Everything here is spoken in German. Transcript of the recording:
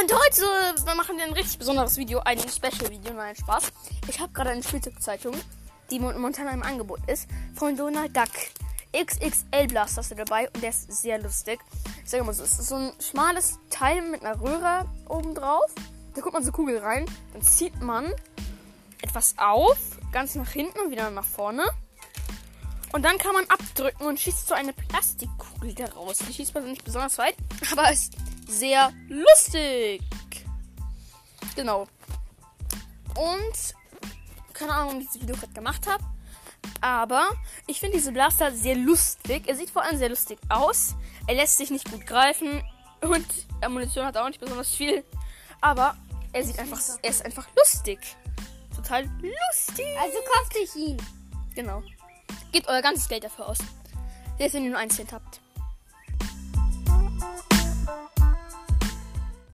Und heute machen wir ein richtig besonderes Video, ein Special-Video, nein, Spaß. Ich habe gerade eine Spielzeugzeitung, die momentan im Angebot ist, von Donald Duck. XXL Blaster ist dabei und der ist sehr lustig. Ich sage mal so, es ist so ein schmales Teil mit einer Röhre oben drauf. Da guckt man so Kugel rein, dann zieht man etwas auf, ganz nach hinten und wieder nach vorne. Und dann kann man abdrücken und schießt so eine Plastikkugel daraus. Die schießt man nicht besonders weit, aber ist sehr lustig. Genau. Und keine Ahnung, wie ich dieses Video gerade gemacht habe. Aber ich finde diese Blaster sehr lustig. Er sieht vor allem sehr lustig aus. Er lässt sich nicht gut greifen. Und Munition hat auch nicht besonders viel. Aber er sieht einfach, er ist einfach lustig. Total lustig. Also kauft ich ihn. Genau. Gebt euer ganzes Geld dafür aus. Selbst wenn ihr nur ein Cent habt.